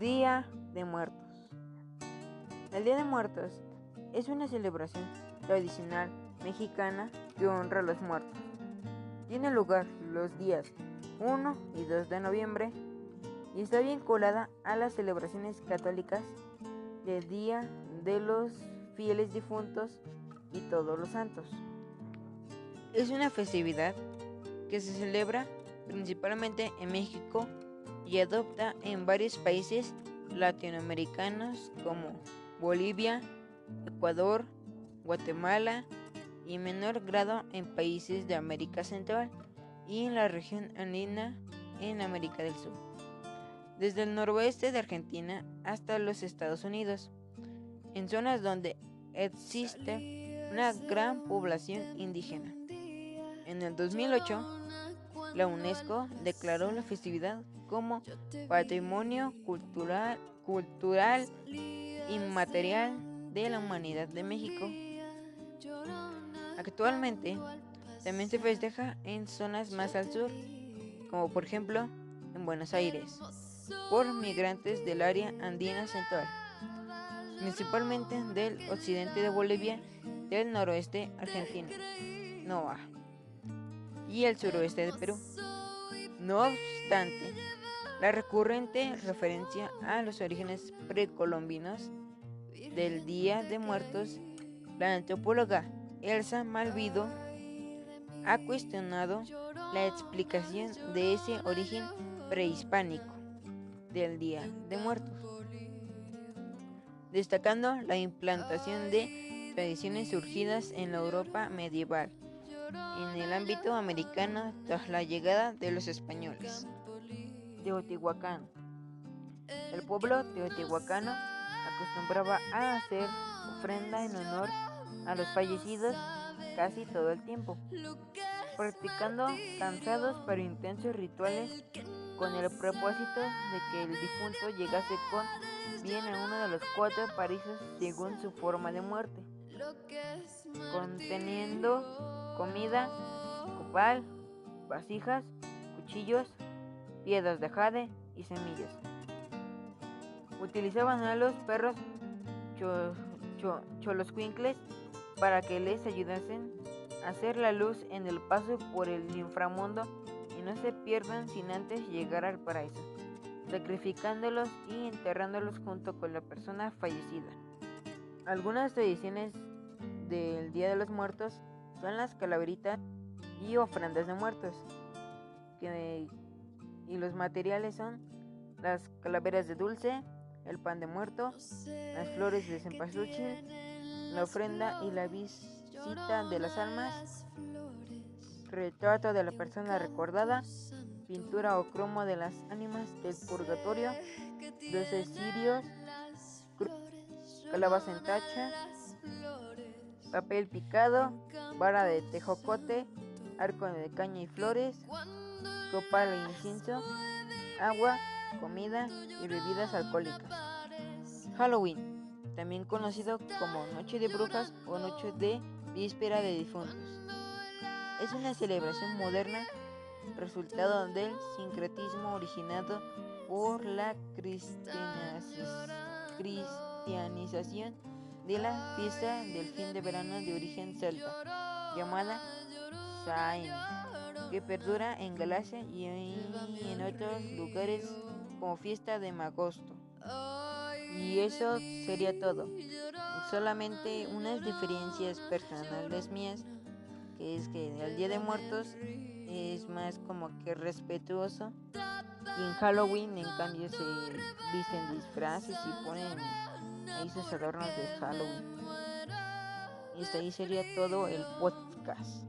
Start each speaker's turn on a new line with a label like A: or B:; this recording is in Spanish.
A: Día de Muertos. El Día de Muertos es una celebración tradicional mexicana que honra a los muertos. Tiene lugar los días 1 y 2 de noviembre y está vinculada a las celebraciones católicas del Día de los Fieles Difuntos y Todos los Santos. Es una festividad que se celebra principalmente en México y adopta en varios países latinoamericanos como Bolivia, Ecuador, Guatemala y en menor grado en países de América Central y en la región andina en América del Sur, desde el noroeste de Argentina hasta los Estados Unidos, en zonas donde existe una gran población indígena. En el 2008, la UNESCO declaró la festividad como Patrimonio Cultural, Inmaterial de la Humanidad de México. Actualmente también se festeja en zonas más al sur, como por ejemplo en Buenos Aires, por migrantes del área andina central, principalmente del occidente de Bolivia, del noroeste argentino, Nova y el suroeste de Perú. No obstante, la recurrente referencia a los orígenes precolombinos del Día de Muertos, la antropóloga Elsa Malvido ha cuestionado la explicación de ese origen prehispánico del Día de Muertos, destacando la implantación de tradiciones surgidas en la Europa medieval en el ámbito americano tras la llegada de los españoles. Teotihuacán. El pueblo teotihuacano acostumbraba a hacer ofrenda en honor a los fallecidos casi todo el tiempo, practicando cansados pero intensos rituales con el propósito de que el difunto llegase con bien a uno de los cuatro paraísos según su forma de muerte, conteniendo comida, copal, vasijas, cuchillos, piedras de jade y semillas. Utilizaban a los perros cho, choloscuincles para que les ayudasen a hacer la luz en el paso por el inframundo y no se pierdan sin antes llegar al paraíso, sacrificándolos y enterrándolos junto con la persona fallecida. Algunas tradiciones del Día de los Muertos son las calaveritas y ofrendas de muertos. y los materiales son las calaveras de dulce, el pan de muerto, las flores de cempasúchil, la ofrenda y la visita de las almas, retrato de la persona recordada, pintura o cromo de las ánimas del purgatorio, doce cirios, calabaza en tacha, papel picado, vara de tejocote, arco de caña y flores, copal e incienso, agua, comida y bebidas alcohólicas. Halloween, también conocido como Noche de Brujas o Noche de Víspera de Difuntos. Es una celebración moderna resultado del sincretismo originado por la cristianización de la fiesta del fin de verano de origen celta, llamada Sain, que perdura en Galacia y en otros lugares como fiesta de Magosto. Y eso sería todo. Solamente unas diferencias personales mías, que es que el Día de Muertos es más como que respetuoso. Y en Halloween, en cambio, se visten disfraces y ponen ahí sus adornos de Halloween. Y hasta ahí sería todo el podcast.